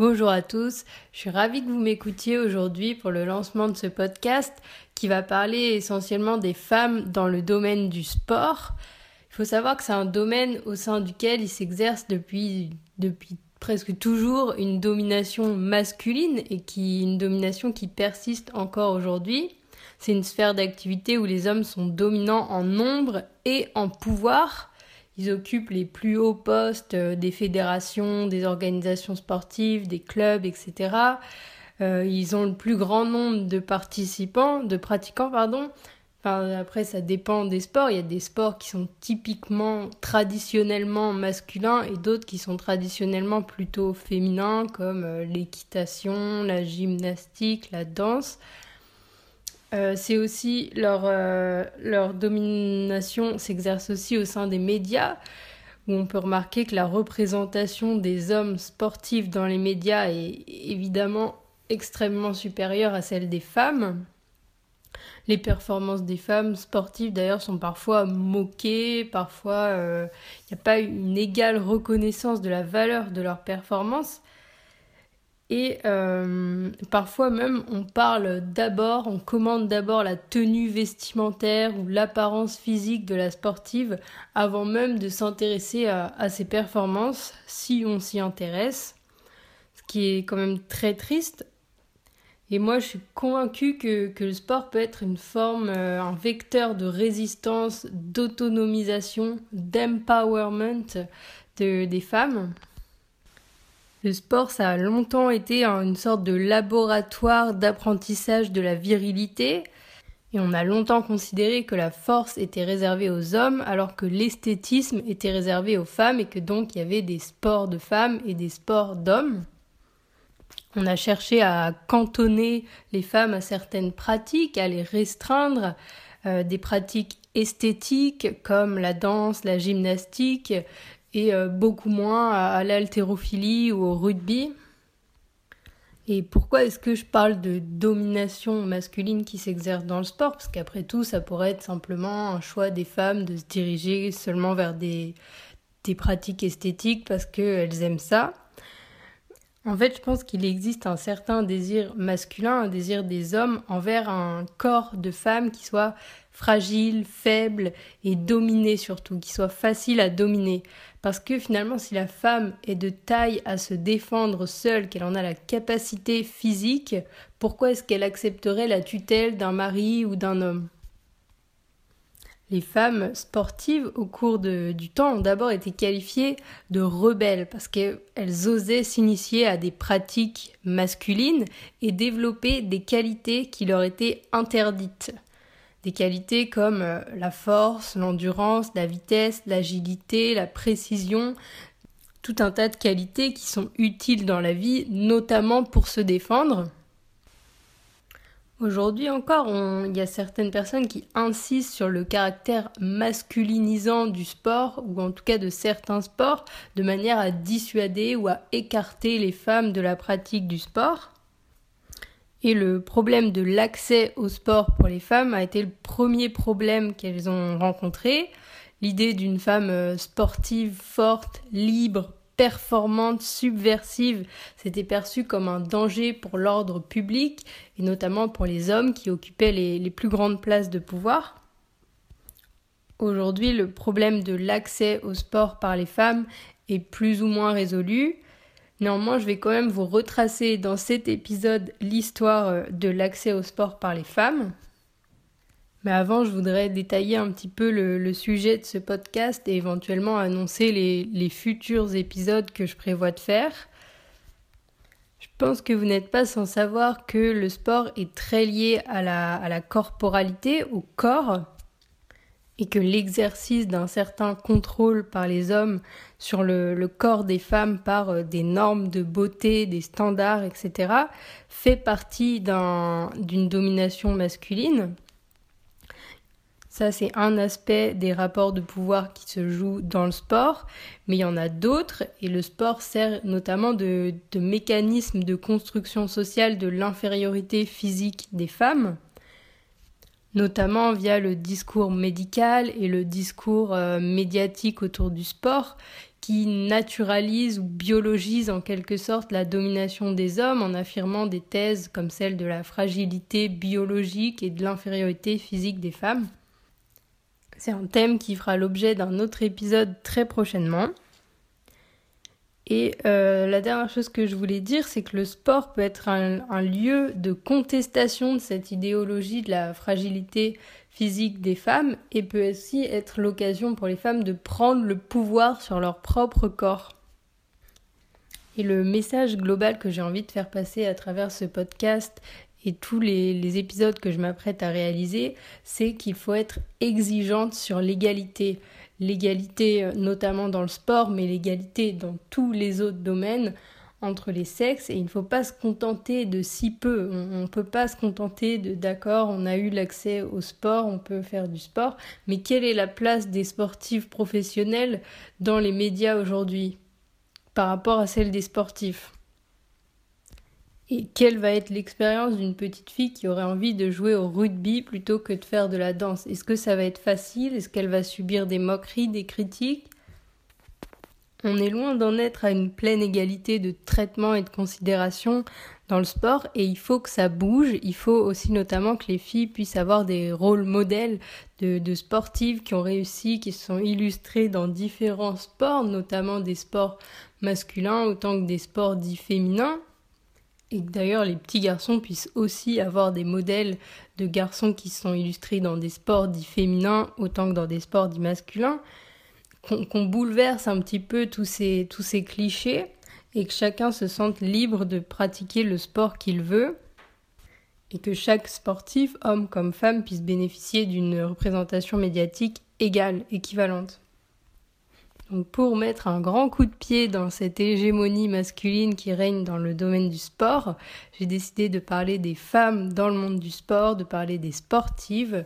Bonjour à tous, je suis ravie que vous m'écoutiez aujourd'hui pour le lancement de ce podcast qui va parler essentiellement des femmes dans le domaine du sport. Il faut savoir que c'est un domaine au sein duquel il s'exerce depuis, presque toujours une domination masculine et qui une domination qui persiste encore aujourd'hui. C'est une sphère d'activité où les hommes sont dominants en nombre et en pouvoir ils occupent les plus hauts postes euh, des fédérations, des organisations sportives, des clubs, etc. Euh, ils ont le plus grand nombre de participants, de pratiquants, pardon. Enfin, après, ça dépend des sports. Il y a des sports qui sont typiquement traditionnellement masculins et d'autres qui sont traditionnellement plutôt féminins, comme euh, l'équitation, la gymnastique, la danse. Euh, c'est aussi leur, euh, leur domination s'exerce aussi au sein des médias, où on peut remarquer que la représentation des hommes sportifs dans les médias est évidemment extrêmement supérieure à celle des femmes. Les performances des femmes sportives d'ailleurs sont parfois moquées, parfois il euh, n'y a pas une égale reconnaissance de la valeur de leurs performances. Et euh, parfois même, on parle d'abord, on commande d'abord la tenue vestimentaire ou l'apparence physique de la sportive avant même de s'intéresser à, ses performances, si on s'y intéresse. Ce qui est quand même très triste. Et moi, je suis convaincue que, le sport peut être une forme, euh, un vecteur de résistance, d'autonomisation, d'empowerment des femmes. Le sport, ça a longtemps été une sorte de laboratoire d'apprentissage de la virilité, et on a longtemps considéré que la force était réservée aux hommes alors que l'esthétisme était réservé aux femmes et que donc il y avait des sports de femmes et des sports d'hommes. On a cherché à cantonner les femmes à certaines pratiques, à les restreindre, euh, des pratiques esthétiques comme la danse, la gymnastique, et euh, beaucoup moins à, l'haltérophilie ou au rugby. Et pourquoi est-ce que je parle de domination masculine qui s'exerce dans le sport? Parce qu'après tout, ça pourrait être simplement un choix des femmes de se diriger seulement vers des, des pratiques esthétiques parce qu'elles aiment ça. En fait, je pense qu'il existe un certain désir masculin, un désir des hommes envers un corps de femme qui soit fragile, faible et dominé surtout, qui soit facile à dominer. Parce que finalement, si la femme est de taille à se défendre seule, qu'elle en a la capacité physique, pourquoi est-ce qu'elle accepterait la tutelle d'un mari ou d'un homme? Les femmes sportives au cours du temps ont d'abord été qualifiées de rebelles parce qu'elles osaient s'initier à des pratiques masculines et développer des qualités qui leur étaient interdites. Des qualités comme euh, la force, l'endurance, la vitesse, l'agilité, la précision, tout un tas de qualités qui sont utiles dans la vie, notamment pour se défendre. Aujourd'hui encore, il y a certaines personnes qui insistent sur le caractère masculinisant du sport, ou en tout cas de certains sports, de manière à dissuader ou à écarter les femmes de la pratique du sport. Et le problème de l'accès au sport pour les femmes a été le premier problème qu'elles ont rencontré. L'idée d'une femme euh, sportive, forte, libre, performante, subversive, s'était perçue comme un danger pour l'ordre public, et notamment pour les hommes qui occupaient les plus grandes places de pouvoir. Aujourd'hui, le problème de l'accès au sport par les femmes est plus ou moins résolu. Néanmoins, je vais quand même vous retracer dans cet épisode l'histoire euh, de l'accès au sport par les femmes. Mais avant, je voudrais détailler un petit peu le, sujet de ce podcast et éventuellement annoncer les, futurs épisodes que je prévois de faire. Je pense que vous n'êtes pas sans savoir que le sport est très lié à la, à la corporalité, au corps, et que l'exercice d'un certain contrôle par les hommes sur le, corps des femmes par euh, des normes de beauté, des standards, etc., fait partie d'une domination masculine. Ça, c'est un aspect des rapports de pouvoir qui se jouent dans le sport, mais il y en a d'autres, et le sport sert notamment de, de mécanisme de construction sociale de l'infériorité physique des femmes notamment via le discours médical et le discours euh, médiatique autour du sport, qui naturalise ou biologise en quelque sorte la domination des hommes en affirmant des thèses comme celle de la fragilité biologique et de l'infériorité physique des femmes. C'est un thème qui fera l'objet d'un autre épisode très prochainement. Et euh, la dernière chose que je voulais dire, c'est que le sport peut être un, lieu de contestation de cette idéologie de la fragilité physique des femmes et peut aussi être l'occasion pour les femmes de prendre le pouvoir sur leur propre corps. Et le message global que j'ai envie de faire passer à travers ce podcast et tous les, épisodes que je m'apprête à réaliser, c'est qu'il faut être exigeante sur l'égalité. L'égalité euh, notamment dans le sport, mais l'égalité dans tous les autres domaines entre les sexes. Et il ne faut pas se contenter de si peu. On ne peut pas se contenter de d'accord, on a eu l'accès au sport, on peut faire du sport, mais quelle est la place des sportifs professionnels dans les médias aujourd'hui par rapport à celle des sportifs? Et quelle va être l'expérience d'une petite fille qui aurait envie de jouer au rugby plutôt que de faire de la danse? Est-ce que ça va être facile? Est-ce qu'elle va subir des moqueries, des critiques? On est loin d'en être à une pleine égalité de traitement et de considération dans le sport et il faut que ça bouge. Il faut aussi notamment que les filles puissent avoir des rôles modèles de, sportives qui ont réussi, qui se sont illustrées dans différents sports, notamment des sports masculins autant que des sports dits féminins et que d'ailleurs les petits garçons puissent aussi avoir des modèles de garçons qui sont illustrés dans des sports dits féminins autant que dans des sports dits masculins, qu'on bouleverse un petit peu tous ces, tous ces clichés et que chacun se sente libre de pratiquer le sport qu'il veut et que chaque sportif, homme comme femme, puisse bénéficier d'une représentation médiatique égale, équivalente. Pour mettre un grand coup de pied dans cette hégémonie masculine qui règne dans le domaine du sport, j'ai décidé de parler des femmes dans le monde du sport, de parler des sportives.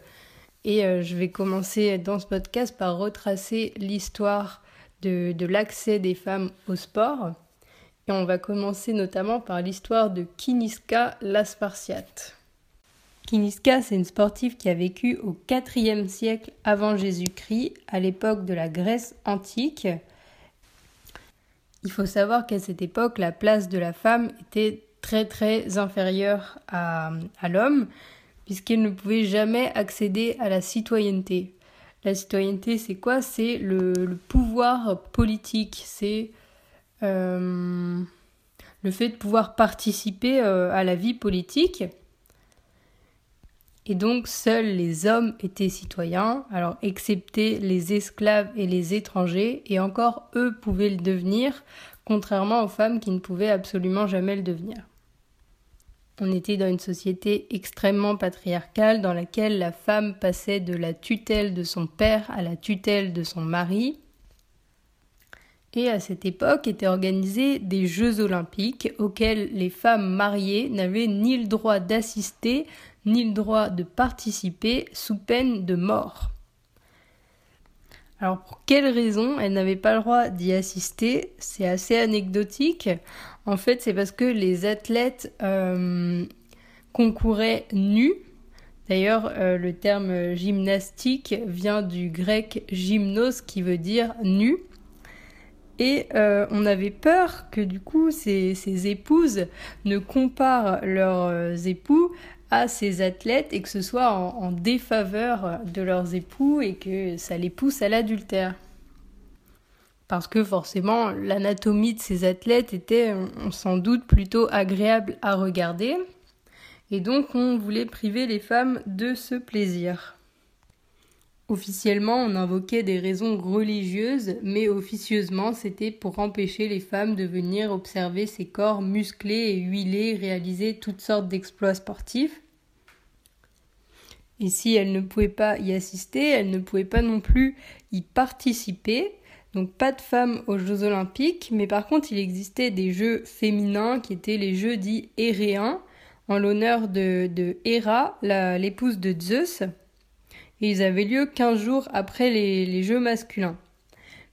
Et euh, je vais commencer dans ce podcast par retracer l'histoire de, de l'accès des femmes au sport. Et on va commencer notamment par l'histoire de Kiniska la Spartiate. Kiniska, c'est une sportive qui a vécu au IVe siècle avant Jésus-Christ, à l'époque de la Grèce antique. Il faut savoir qu'à cette époque, la place de la femme était très très inférieure à, l'homme, puisqu'elle ne pouvait jamais accéder à la citoyenneté. La citoyenneté, c'est quoi? C'est le, pouvoir politique, c'est euh, le fait de pouvoir participer euh, à la vie politique. Et donc seuls les hommes étaient citoyens, alors excepté les esclaves et les étrangers, et encore eux pouvaient le devenir, contrairement aux femmes qui ne pouvaient absolument jamais le devenir. On était dans une société extrêmement patriarcale dans laquelle la femme passait de la tutelle de son père à la tutelle de son mari. Et à cette époque étaient organisés des Jeux olympiques auxquels les femmes mariées n'avaient ni le droit d'assister ni le droit de participer sous peine de mort. Alors pour quelle raison elle n'avait pas le droit d'y assister? C'est assez anecdotique. En fait, c'est parce que les athlètes euh, concouraient nus. D'ailleurs, euh, le terme gymnastique vient du grec gymnos qui veut dire nu. Et euh, on avait peur que du coup ces, ces épouses ne comparent leurs époux à ces athlètes et que ce soit en, défaveur de leurs époux et que ça les pousse à l'adultère. Parce que forcément, l'anatomie de ces athlètes était sans doute plutôt agréable à regarder. Et donc on voulait priver les femmes de ce plaisir. Officiellement, on invoquait des raisons religieuses, mais officieusement, c'était pour empêcher les femmes de venir observer ces corps musclés et huilés réaliser toutes sortes d'exploits sportifs. Et si elle ne pouvait pas y assister, elle ne pouvait pas non plus y participer. Donc pas de femmes aux Jeux olympiques, mais par contre il existait des jeux féminins qui étaient les jeux dits héréens, en l'honneur de, de Héra, l'épouse de Zeus. Et ils avaient lieu 15 jours après les, jeux masculins.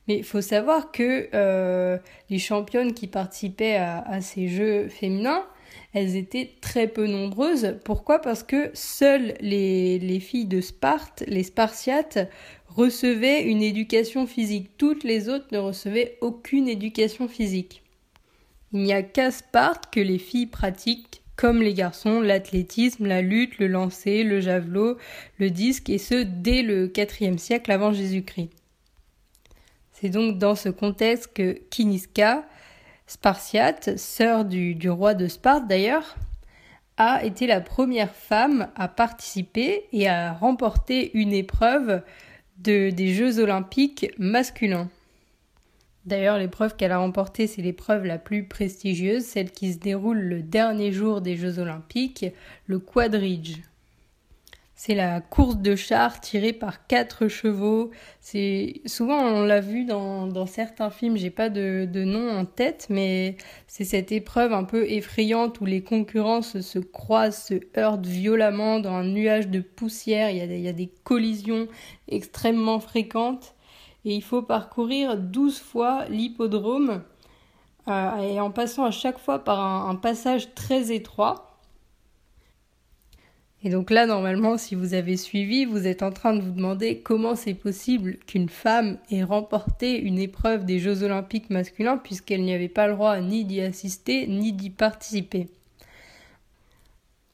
Mais il faut savoir que euh, les championnes qui participaient à ces jeux féminins, elles étaient très peu nombreuses. Pourquoi? Parce que seules les, filles de Sparte, les Spartiates, recevaient une éducation physique. Toutes les autres ne recevaient aucune éducation physique. Il n'y a qu'à Sparte que les filles pratiquent, comme les garçons, l'athlétisme, la lutte, le lancer, le javelot, le disque, et ce dès le IVe siècle avant Jésus-Christ. C'est donc dans ce contexte que Kiniska, spartiate, sœur du, roi de Sparte d'ailleurs, a été la première femme à participer et à remporter une épreuve de, des Jeux olympiques masculins. D'ailleurs, l'épreuve qu'elle a remportée, c'est l'épreuve la plus prestigieuse, celle qui se déroule le dernier jour des Jeux olympiques, le quadrige. C'est la course de char tirée par quatre chevaux. C'est souvent on l'a vu dans, certains films. J'ai pas de, nom en tête, mais c'est cette épreuve un peu effrayante où les concurrents se, croisent, se heurtent violemment dans un nuage de poussière. Il y a, il y a des collisions extrêmement fréquentes et il faut parcourir 12 fois l'hippodrome euh, et en passant à chaque fois par un passage très étroit. Et donc là, normalement, si vous avez suivi, vous êtes en train de vous demander comment c'est possible qu'une femme ait remporté une épreuve des Jeux olympiques masculins puisqu'elle n'y avait pas le droit ni d'y assister ni d'y participer.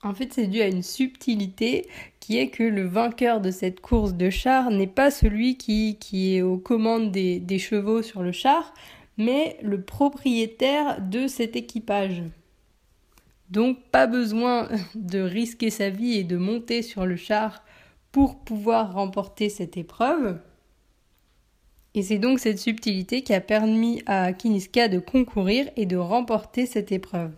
En fait, c'est dû à une subtilité qui est que le vainqueur de cette course de char n'est pas celui qui, est aux commandes des, des chevaux sur le char, mais le propriétaire de cet équipage. Donc pas besoin de risquer sa vie et de monter sur le char pour pouvoir remporter cette épreuve. Et c'est donc cette subtilité qui a permis à Kiniska de concourir et de remporter cette épreuve.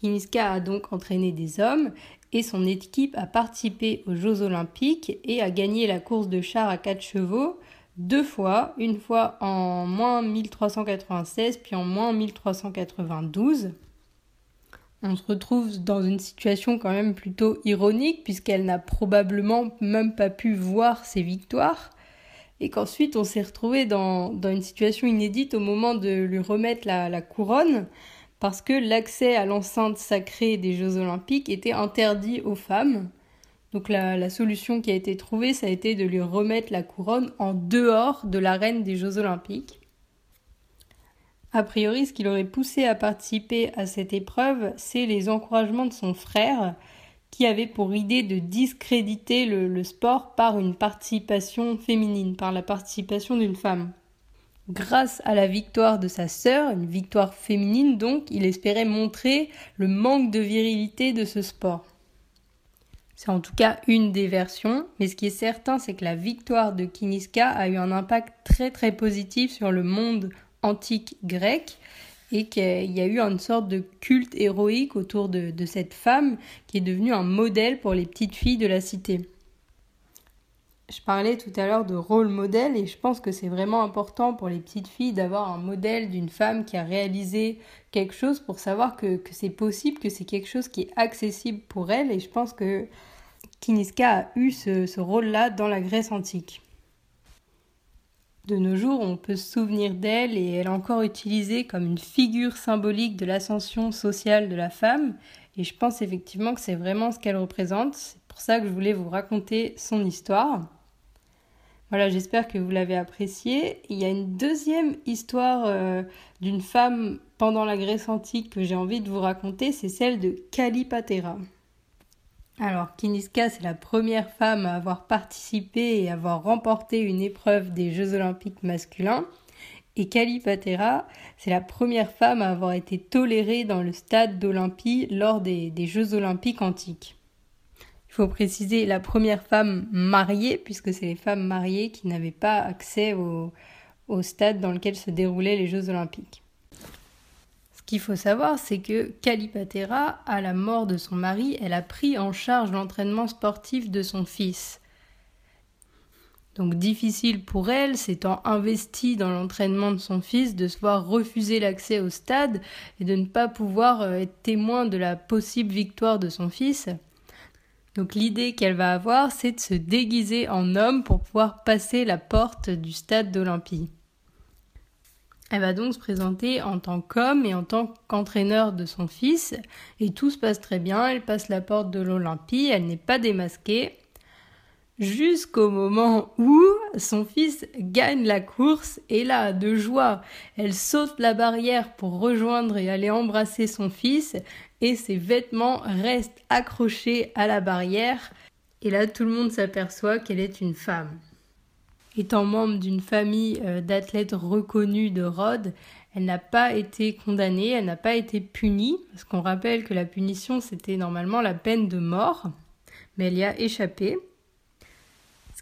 Kiniska a donc entraîné des hommes et son équipe a participé aux Jeux olympiques et a gagné la course de char à quatre chevaux deux fois, une fois en moins 1396 puis en moins 1392 on se retrouve dans une situation quand même plutôt ironique puisqu'elle n'a probablement même pas pu voir ses victoires et qu'ensuite on s'est retrouvé dans, une situation inédite au moment de lui remettre la, couronne parce que l'accès à l'enceinte sacrée des Jeux olympiques était interdit aux femmes. Donc la, solution qui a été trouvée, ça a été de lui remettre la couronne en dehors de l'arène des Jeux olympiques. A priori, ce qui l'aurait poussé à participer à cette épreuve, c'est les encouragements de son frère, qui avait pour idée de discréditer le, sport par une participation féminine, par la participation d'une femme. Grâce à la victoire de sa sœur, une victoire féminine donc, il espérait montrer le manque de virilité de ce sport. C'est en tout cas une des versions, mais ce qui est certain, c'est que la victoire de Kiniska a eu un impact très très positif sur le monde antique grecque et qu'il y a eu une sorte de culte héroïque autour de, cette femme qui est devenue un modèle pour les petites filles de la cité. Je parlais tout à l'heure de rôle modèle et je pense que c'est vraiment important pour les petites filles d'avoir un modèle d'une femme qui a réalisé quelque chose pour savoir que, c'est possible, que c'est quelque chose qui est accessible pour elle et je pense que Kiniska a eu ce rôle-là dans la Grèce antique. De nos jours, on peut se souvenir d'elle et elle est encore utilisée comme une figure symbolique de l'ascension sociale de la femme. Et je pense effectivement que c'est vraiment ce qu'elle représente. C'est pour ça que je voulais vous raconter son histoire. Voilà, j'espère que vous l'avez appréciée. Il y a une deuxième histoire euh, d'une femme pendant la Grèce antique que j'ai envie de vous raconter, c'est celle de Calipatera. Alors, Kiniska, c'est la première femme à avoir participé et avoir remporté une épreuve des Jeux olympiques masculins. Et Kalipatera, c'est la première femme à avoir été tolérée dans le stade d'Olympie lors des, Jeux olympiques antiques. Préciser la première femme mariée, puisque c'est les femmes mariées qui n'avaient pas accès au stade dans lequel se déroulaient les Jeux olympiques qu'il faut savoir, c'est que Calipatera, à la mort de son mari, elle a pris en charge l'entraînement sportif de son fils. Donc difficile pour elle, s'étant investie dans l'entraînement de son fils, de se voir refuser l'accès au stade et de ne pas pouvoir euh, être témoin de la possible victoire de son fils. Donc l'idée qu'elle va avoir, c'est de se déguiser en homme pour pouvoir passer la porte du stade d'Olympie. Elle va donc se présenter en tant qu'homme et en tant qu'entraîneur de son fils, et tout se passe très bien, elle passe la porte de l'Olympie, elle n'est pas démasquée. Jusqu'au moment où son fils gagne la course et là, de joie, elle saute la barrière pour rejoindre et aller embrasser son fils et ses vêtements restent accrochés à la barrière et là tout le monde s'aperçoit qu'elle est une femme. Étant membre d'une famille euh, d'athlètes reconnus de Rhodes, elle n'a pas été condamnée, elle n'a pas été punie, parce qu'on rappelle que la punition c'était normalement la peine de mort, mais elle y a échappé.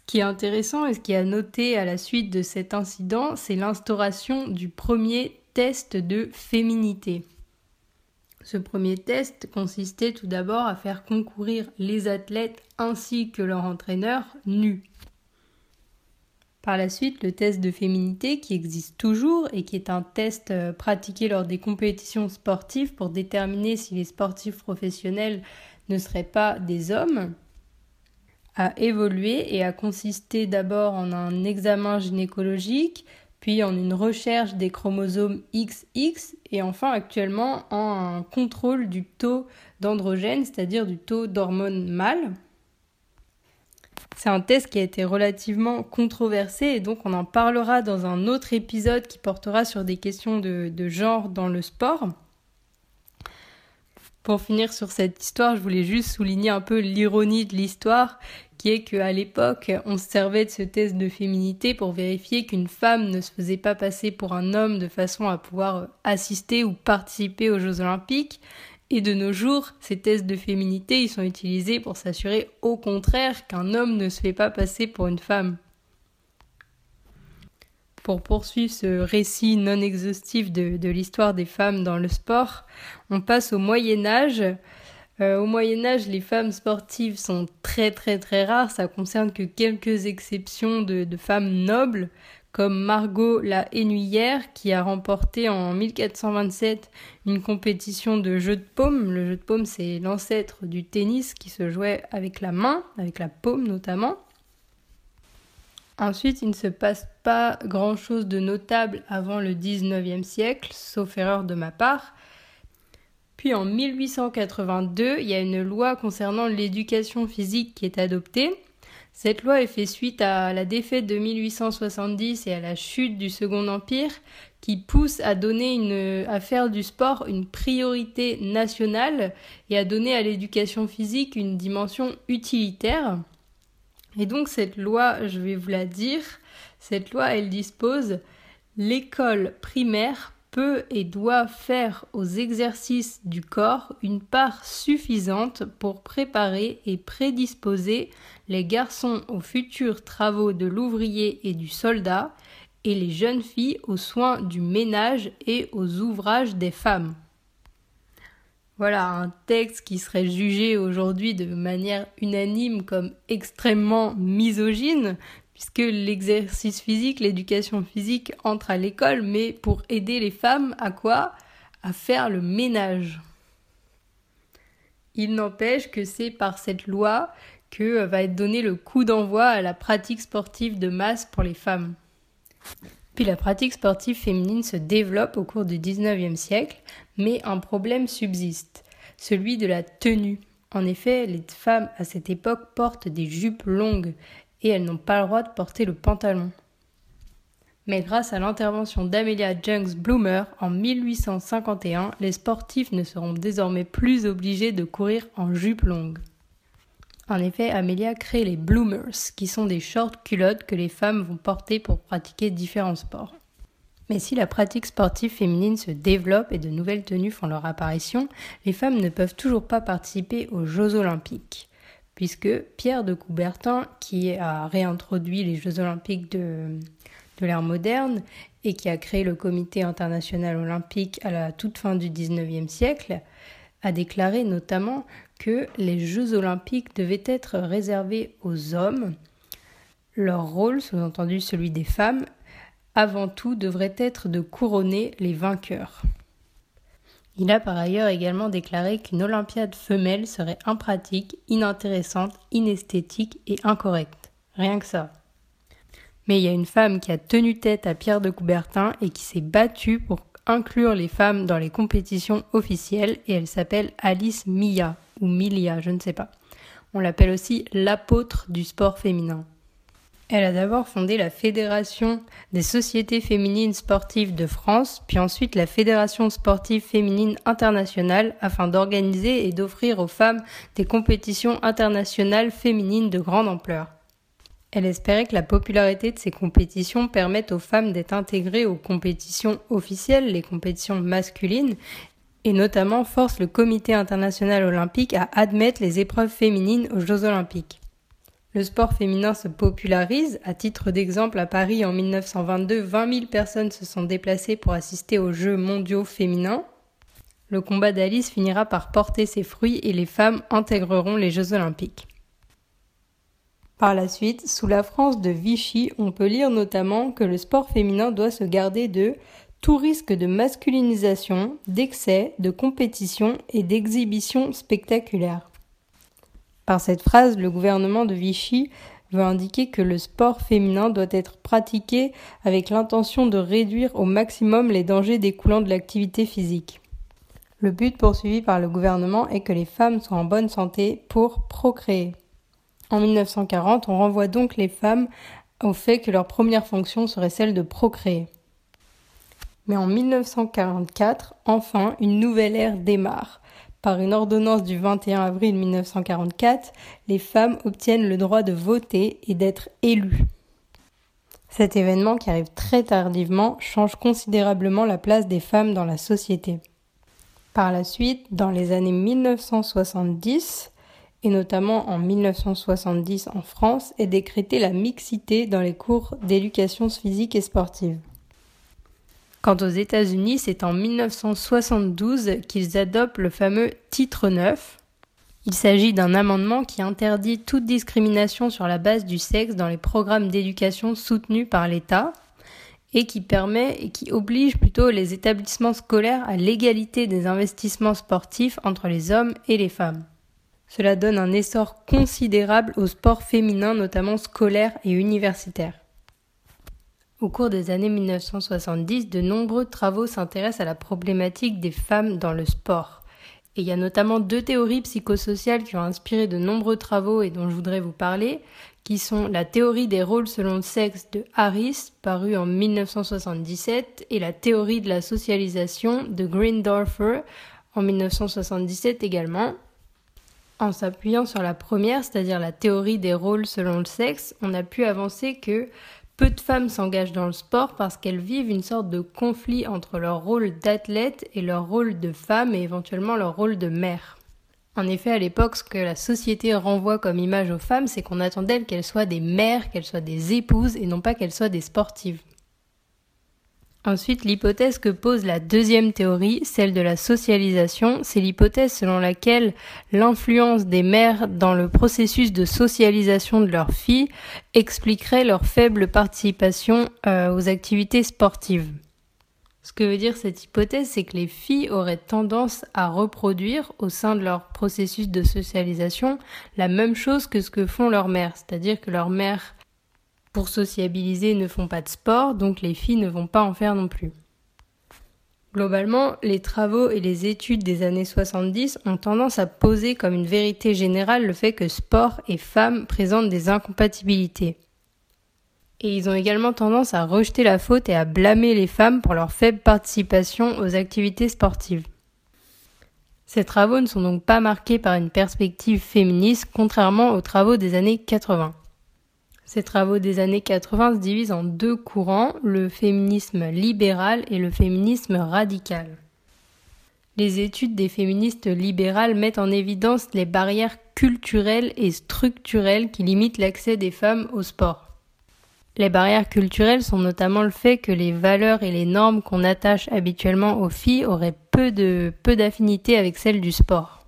Ce qui est intéressant et ce qui a noté à la suite de cet incident, c'est l'instauration du premier test de féminité. Ce premier test consistait tout d'abord à faire concourir les athlètes ainsi que leur entraîneur nus. Par la suite, le test de féminité, qui existe toujours et qui est un test euh, pratiqué lors des compétitions sportives pour déterminer si les sportifs professionnels ne seraient pas des hommes, a évolué et a consisté d'abord en un examen gynécologique, puis en une recherche des chromosomes XX et enfin actuellement en contrôle du taux d'androgène, c'est-à-dire du taux d'hormones mâles. C'est un test qui a été relativement controversé et donc on en parlera dans un autre épisode qui portera sur des questions de genre dans le sport. Pour finir sur cette histoire, je voulais juste souligner un peu l'ironie de l'histoire qui est qu'à l'époque, on se servait de ce test de féminité pour vérifier qu'une femme ne se faisait pas passer pour un homme de façon à pouvoir assister ou participer aux Jeux Olympiques. Et de nos jours, ces tests de féminité, ils sont utilisés pour s'assurer au contraire qu'un homme ne se fait pas passer pour une femme. Pour poursuivre ce récit non exhaustif de, l'histoire des femmes dans le sport, on passe au Moyen Âge. Euh, au Moyen Âge, les femmes sportives sont très très très rares. Ça concerne que quelques exceptions de, femmes nobles, comme Margot la Hennuyère, qui a remporté en 1427 une compétition de jeu de paume. Le jeu de paume, c'est l'ancêtre du tennis qui se jouait avec la main, avec la paume notamment. Ensuite, il ne se passe pas grand-chose de notable avant le 19e siècle, sauf erreur de ma part. Puis en 1882, il y a une loi concernant l'éducation physique qui est adoptée. Cette loi est fait suite à la défaite de 1870 et à la chute du Second Empire qui pousse à donner à faire du sport une priorité nationale et à donner à l'éducation physique une dimension utilitaire. Et donc cette loi, je vais vous la dire, cette loi elle dispose l'école primaire peut et doit faire aux exercices du corps une part suffisante pour préparer et prédisposer les garçons aux futurs travaux de l'ouvrier et du soldat, et les jeunes filles aux soins du ménage et aux ouvrages des femmes. Voilà un texte qui serait jugé aujourd'hui de manière unanime comme extrêmement misogyne, puisque l'exercice physique, l'éducation physique entre à l'école, mais pour aider les femmes à quoi? À faire le ménage. Il n'empêche que c'est par cette loi que va être donné le coup d'envoi à la pratique sportive de masse pour les femmes. Puis la pratique sportive féminine se développe au cours du XIXe siècle, mais un problème subsiste, celui de la tenue. En effet, les femmes à cette époque portent des jupes longues et elles n'ont pas le droit de porter le pantalon. Mais grâce à l'intervention d'Amelia Junks Bloomer en 1851, les sportifs ne seront désormais plus obligés de courir en jupe longue. En effet, Amelia crée les bloomers, qui sont des shorts culottes que les femmes vont porter pour pratiquer différents sports. Mais si la pratique sportive féminine se développe et de nouvelles tenues font leur apparition, les femmes ne peuvent toujours pas participer aux Jeux olympiques puisque Pierre de Coubertin, qui a réintroduit les Jeux olympiques de, l'ère moderne et qui a créé le Comité international olympique à la toute fin du XIXe siècle, a déclaré notamment que les Jeux olympiques devaient être réservés aux hommes. Leur rôle, sous-entendu celui des femmes, avant tout devrait être de couronner les vainqueurs. Il a par ailleurs également déclaré qu'une Olympiade femelle serait impratique, inintéressante, inesthétique et incorrecte. Rien que ça. Mais il y a une femme qui a tenu tête à Pierre de Coubertin et qui s'est battue pour inclure les femmes dans les compétitions officielles et elle s'appelle Alice Mia ou Milia, je ne sais pas. On l'appelle aussi l'apôtre du sport féminin. Elle a d'abord fondé la Fédération des sociétés féminines sportives de France, puis ensuite la Fédération sportive féminine internationale afin d'organiser et d'offrir aux femmes des compétitions internationales féminines de grande ampleur. Elle espérait que la popularité de ces compétitions permette aux femmes d'être intégrées aux compétitions officielles, les compétitions masculines, et notamment force le Comité international olympique à admettre les épreuves féminines aux Jeux olympiques. Le sport féminin se popularise. À titre d'exemple, à Paris en 1922, 20 000 personnes se sont déplacées pour assister aux Jeux mondiaux féminins. Le combat d'Alice finira par porter ses fruits et les femmes intégreront les Jeux olympiques. Par la suite, sous la France de Vichy, on peut lire notamment que le sport féminin doit se garder de tout risque de masculinisation, d'excès, de compétition et d'exhibition spectaculaire. Par cette phrase, le gouvernement de Vichy veut indiquer que le sport féminin doit être pratiqué avec l'intention de réduire au maximum les dangers découlant de l'activité physique. Le but poursuivi par le gouvernement est que les femmes soient en bonne santé pour procréer. En 1940, on renvoie donc les femmes au fait que leur première fonction serait celle de procréer. Mais en 1944, enfin, une nouvelle ère démarre. Par une ordonnance du 21 avril 1944, les femmes obtiennent le droit de voter et d'être élues. Cet événement, qui arrive très tardivement, change considérablement la place des femmes dans la société. Par la suite, dans les années 1970, et notamment en 1970 en France, est décrétée la mixité dans les cours d'éducation physique et sportive. Quant aux États-Unis, c'est en 1972 qu'ils adoptent le fameux titre 9. Il s'agit d'un amendement qui interdit toute discrimination sur la base du sexe dans les programmes d'éducation soutenus par l'État et qui permet et qui oblige plutôt les établissements scolaires à l'égalité des investissements sportifs entre les hommes et les femmes. Cela donne un essor considérable au sport féminin, notamment scolaire et universitaire. Au cours des années 1970, de nombreux travaux s'intéressent à la problématique des femmes dans le sport. Et il y a notamment deux théories psychosociales qui ont inspiré de nombreux travaux et dont je voudrais vous parler, qui sont la théorie des rôles selon le sexe de Harris, paru en 1977, et la théorie de la socialisation de Greendorfer en 1977 également. En s'appuyant sur la première, c'est-à-dire la théorie des rôles selon le sexe, on a pu avancer que peu de femmes s'engagent dans le sport parce qu'elles vivent une sorte de conflit entre leur rôle d'athlète et leur rôle de femme et éventuellement leur rôle de mère. En effet, à l'époque, ce que la société renvoie comme image aux femmes, c'est qu'on attend d'elles qu'elles soient des mères, qu'elles soient des épouses et non pas qu'elles soient des sportives. Ensuite, l'hypothèse que pose la deuxième théorie, celle de la socialisation, c'est l'hypothèse selon laquelle l'influence des mères dans le processus de socialisation de leurs filles expliquerait leur faible participation euh, aux activités sportives. Ce que veut dire cette hypothèse, c'est que les filles auraient tendance à reproduire au sein de leur processus de socialisation la même chose que ce que font leurs mères, c'est-à-dire que leurs mères pour sociabiliser ne font pas de sport, donc les filles ne vont pas en faire non plus. Globalement, les travaux et les études des années 70 ont tendance à poser comme une vérité générale le fait que sport et femmes présentent des incompatibilités. Et ils ont également tendance à rejeter la faute et à blâmer les femmes pour leur faible participation aux activités sportives. Ces travaux ne sont donc pas marqués par une perspective féministe, contrairement aux travaux des années 80. Ces travaux des années 80 se divisent en deux courants, le féminisme libéral et le féminisme radical. Les études des féministes libérales mettent en évidence les barrières culturelles et structurelles qui limitent l'accès des femmes au sport. Les barrières culturelles sont notamment le fait que les valeurs et les normes qu'on attache habituellement aux filles auraient peu d'affinité avec celles du sport.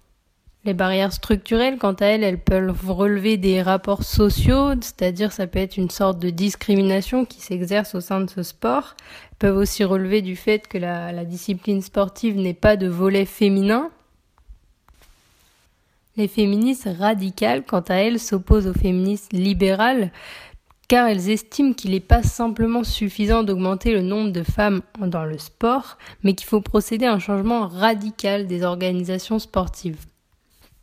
Les barrières structurelles, quant à elles, elles peuvent relever des rapports sociaux, c'est-à-dire ça peut être une sorte de discrimination qui s'exerce au sein de ce sport. Elles peuvent aussi relever du fait que la, discipline sportive n'est pas de volet féminin. Les féministes radicales, quant à elles, s'opposent aux féministes libérales car elles estiment qu'il n'est pas simplement suffisant d'augmenter le nombre de femmes dans le sport, mais qu'il faut procéder à un changement radical des organisations sportives.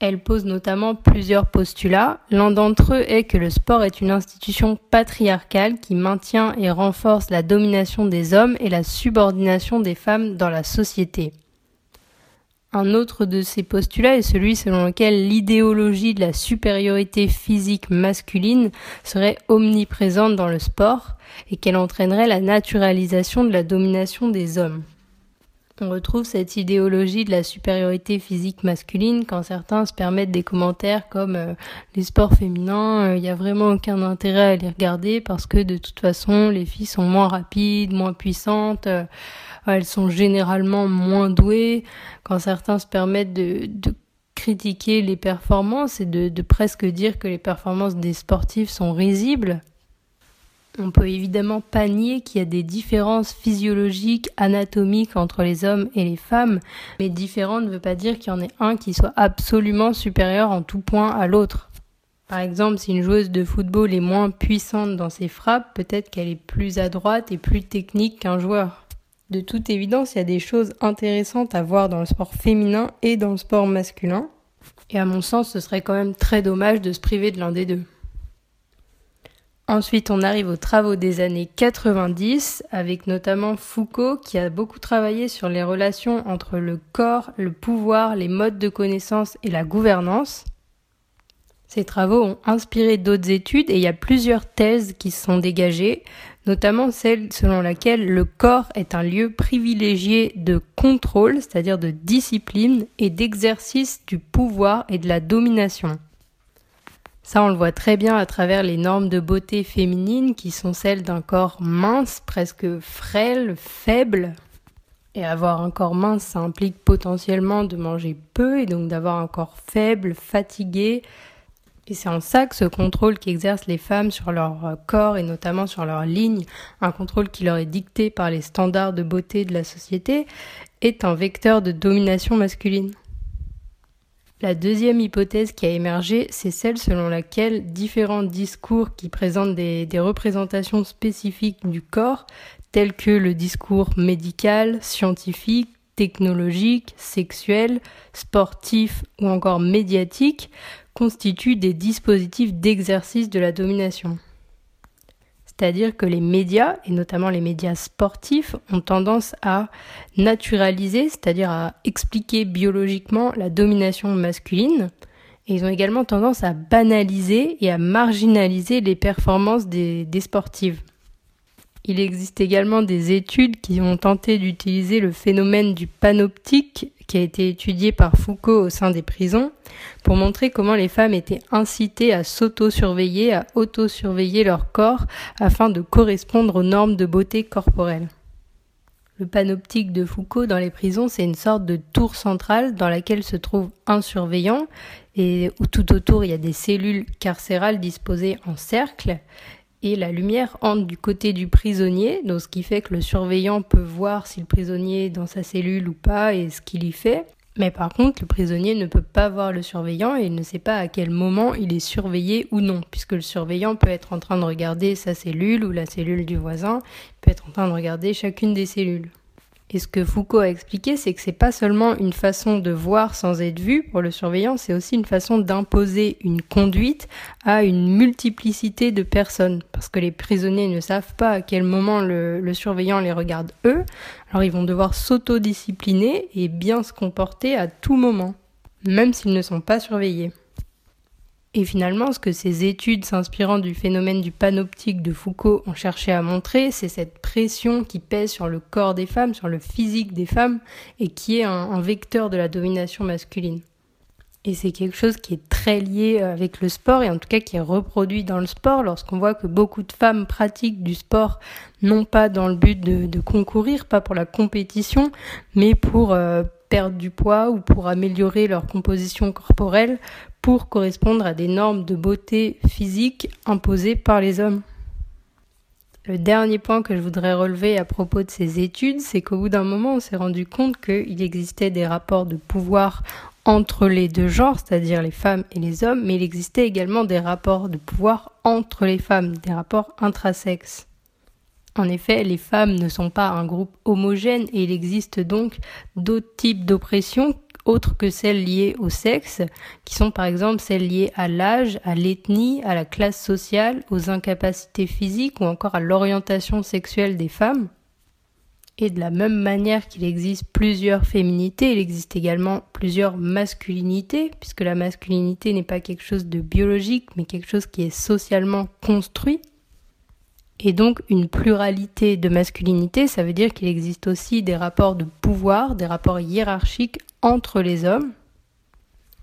Elle pose notamment plusieurs postulats. L'un d'entre eux est que le sport est une institution patriarcale qui maintient et renforce la domination des hommes et la subordination des femmes dans la société. Un autre de ces postulats est celui selon lequel l'idéologie de la supériorité physique masculine serait omniprésente dans le sport et qu'elle entraînerait la naturalisation de la domination des hommes. On retrouve cette idéologie de la supériorité physique masculine quand certains se permettent des commentaires comme euh, les sports féminins, il euh, n'y a vraiment aucun intérêt à les regarder parce que de toute façon les filles sont moins rapides, moins puissantes, euh, elles sont généralement moins douées. Quand certains se permettent de, critiquer les performances et de, de presque dire que les performances des sportifs sont risibles, on peut évidemment pas nier qu'il y a des différences physiologiques, anatomiques entre les hommes et les femmes, mais différent ne veut pas dire qu'il y en ait un qui soit absolument supérieur en tout point à l'autre. Par exemple, si une joueuse de football est moins puissante dans ses frappes, peut-être qu'elle est plus adroite et plus technique qu'un joueur. De toute évidence, il y a des choses intéressantes à voir dans le sport féminin et dans le sport masculin. Et à mon sens, ce serait quand même très dommage de se priver de l'un des deux. Ensuite, on arrive aux travaux des années 90 avec notamment Foucault qui a beaucoup travaillé sur les relations entre le corps, le pouvoir, les modes de connaissance et la gouvernance. Ces travaux ont inspiré d'autres études et il y a plusieurs thèses qui se sont dégagées, notamment celle selon laquelle le corps est un lieu privilégié de contrôle, c'est-à-dire de discipline et d'exercice du pouvoir et de la domination. Ça, on le voit très bien à travers les normes de beauté féminine qui sont celles d'un corps mince, presque frêle, faible. Et avoir un corps mince, ça implique potentiellement de manger peu et donc d'avoir un corps faible, fatigué. Et c'est en ça que ce contrôle qu'exercent les femmes sur leur corps et notamment sur leur ligne, un contrôle qui leur est dicté par les standards de beauté de la société, est un vecteur de domination masculine. La deuxième hypothèse qui a émergé, c'est celle selon laquelle différents discours qui présentent des, représentations spécifiques du corps, tels que le discours médical, scientifique, technologique, sexuel, sportif ou encore médiatique, constituent des dispositifs d'exercice de la domination. C'est-à-dire que les médias, et notamment les médias sportifs, ont tendance à naturaliser, c'est-à-dire à expliquer biologiquement la domination masculine. Et ils ont également tendance à banaliser et à marginaliser les performances des, sportives. Il existe également des études qui ont tenté d'utiliser le phénomène du panoptique qui a été étudié par Foucault au sein des prisons pour montrer comment les femmes étaient incitées à s'auto-surveiller, à auto-surveiller leur corps afin de correspondre aux normes de beauté corporelle. Le panoptique de Foucault dans les prisons, c'est une sorte de tour centrale dans laquelle se trouve un surveillant et où tout autour il y a des cellules carcérales disposées en cercle et la lumière entre du côté du prisonnier, donc ce qui fait que le surveillant peut voir si le prisonnier est dans sa cellule ou pas et ce qu'il y fait. Mais par contre, le prisonnier ne peut pas voir le surveillant et il ne sait pas à quel moment il est surveillé ou non, puisque le surveillant peut être en train de regarder sa cellule ou la cellule du voisin, peut être en train de regarder chacune des cellules. Et ce que Foucault a expliqué, c'est que c'est pas seulement une façon de voir sans être vu pour le surveillant, c'est aussi une façon d'imposer une conduite à une multiplicité de personnes. Parce que les prisonniers ne savent pas à quel moment le, le surveillant les regarde eux, alors ils vont devoir s'autodiscipliner et bien se comporter à tout moment, même s'ils ne sont pas surveillés. Et finalement, ce que ces études s'inspirant du phénomène du panoptique de Foucault ont cherché à montrer, c'est cette pression qui pèse sur le corps des femmes, sur le physique des femmes, et qui est un, vecteur de la domination masculine. Et c'est quelque chose qui est très lié avec le sport, et en tout cas qui est reproduit dans le sport, lorsqu'on voit que beaucoup de femmes pratiquent du sport, non pas dans le but de, concourir, pas pour la compétition, mais pour... Euh, perdre du poids ou pour améliorer leur composition corporelle pour correspondre à des normes de beauté physique imposées par les hommes. Le dernier point que je voudrais relever à propos de ces études, c'est qu'au bout d'un moment, on s'est rendu compte qu'il existait des rapports de pouvoir entre les deux genres, c'est-à-dire les femmes et les hommes, mais il existait également des rapports de pouvoir entre les femmes, des rapports intrasexes. En effet, les femmes ne sont pas un groupe homogène et il existe donc d'autres types d'oppression autres que celles liées au sexe, qui sont par exemple celles liées à l'âge, à l'ethnie, à la classe sociale, aux incapacités physiques ou encore à l'orientation sexuelle des femmes. Et de la même manière qu'il existe plusieurs féminités, il existe également plusieurs masculinités, puisque la masculinité n'est pas quelque chose de biologique, mais quelque chose qui est socialement construit. Et donc une pluralité de masculinité, ça veut dire qu'il existe aussi des rapports de pouvoir, des rapports hiérarchiques entre les hommes.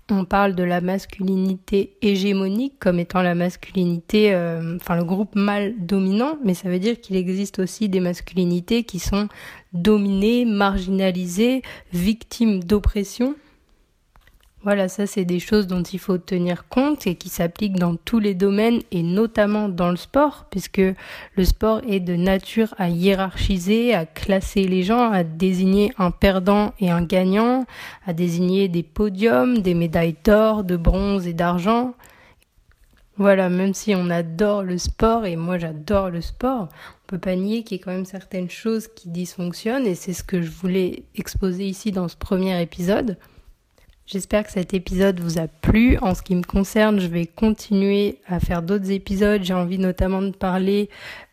On parle de la masculinité hégémonique comme étant la masculinité, euh, enfin le groupe mâle dominant, mais ça veut dire qu'il existe aussi des masculinités qui sont dominées, marginalisées, victimes d'oppression. Voilà, ça c'est des choses dont il faut tenir compte et qui s'appliquent dans tous les domaines et notamment dans le sport, puisque le sport est de nature à hiérarchiser, à classer les gens, à désigner un perdant et un gagnant, à désigner des podiums, des médailles d'or, de bronze et d'argent. Voilà, même si on adore le sport, et moi j'adore le sport, on peut pas nier qu'il y a quand même certaines choses qui dysfonctionnent, et c'est ce que je voulais exposer ici dans ce premier épisode. J'espère que cet épisode vous a plu. En ce qui me concerne, je vais continuer à faire d'autres épisodes. J'ai envie notamment de parler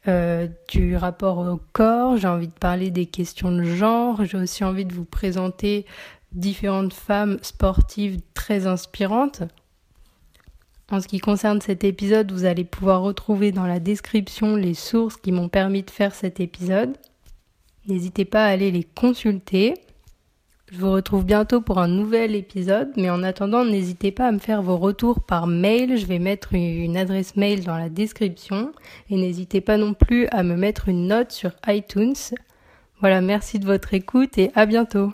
euh, du rapport au corps, j'ai envie de parler des questions de genre, j'ai aussi envie de vous présenter différentes femmes sportives très inspirantes. En ce qui concerne cet épisode, vous allez pouvoir retrouver dans la description les sources qui m'ont permis de faire cet épisode. N'hésitez pas à aller les consulter. Je vous retrouve bientôt pour un nouvel épisode, mais en attendant, n'hésitez pas à me faire vos retours par mail. Je vais mettre une adresse mail dans la description et n'hésitez pas non plus à me mettre une note sur iTunes. Voilà, merci de votre écoute et à bientôt.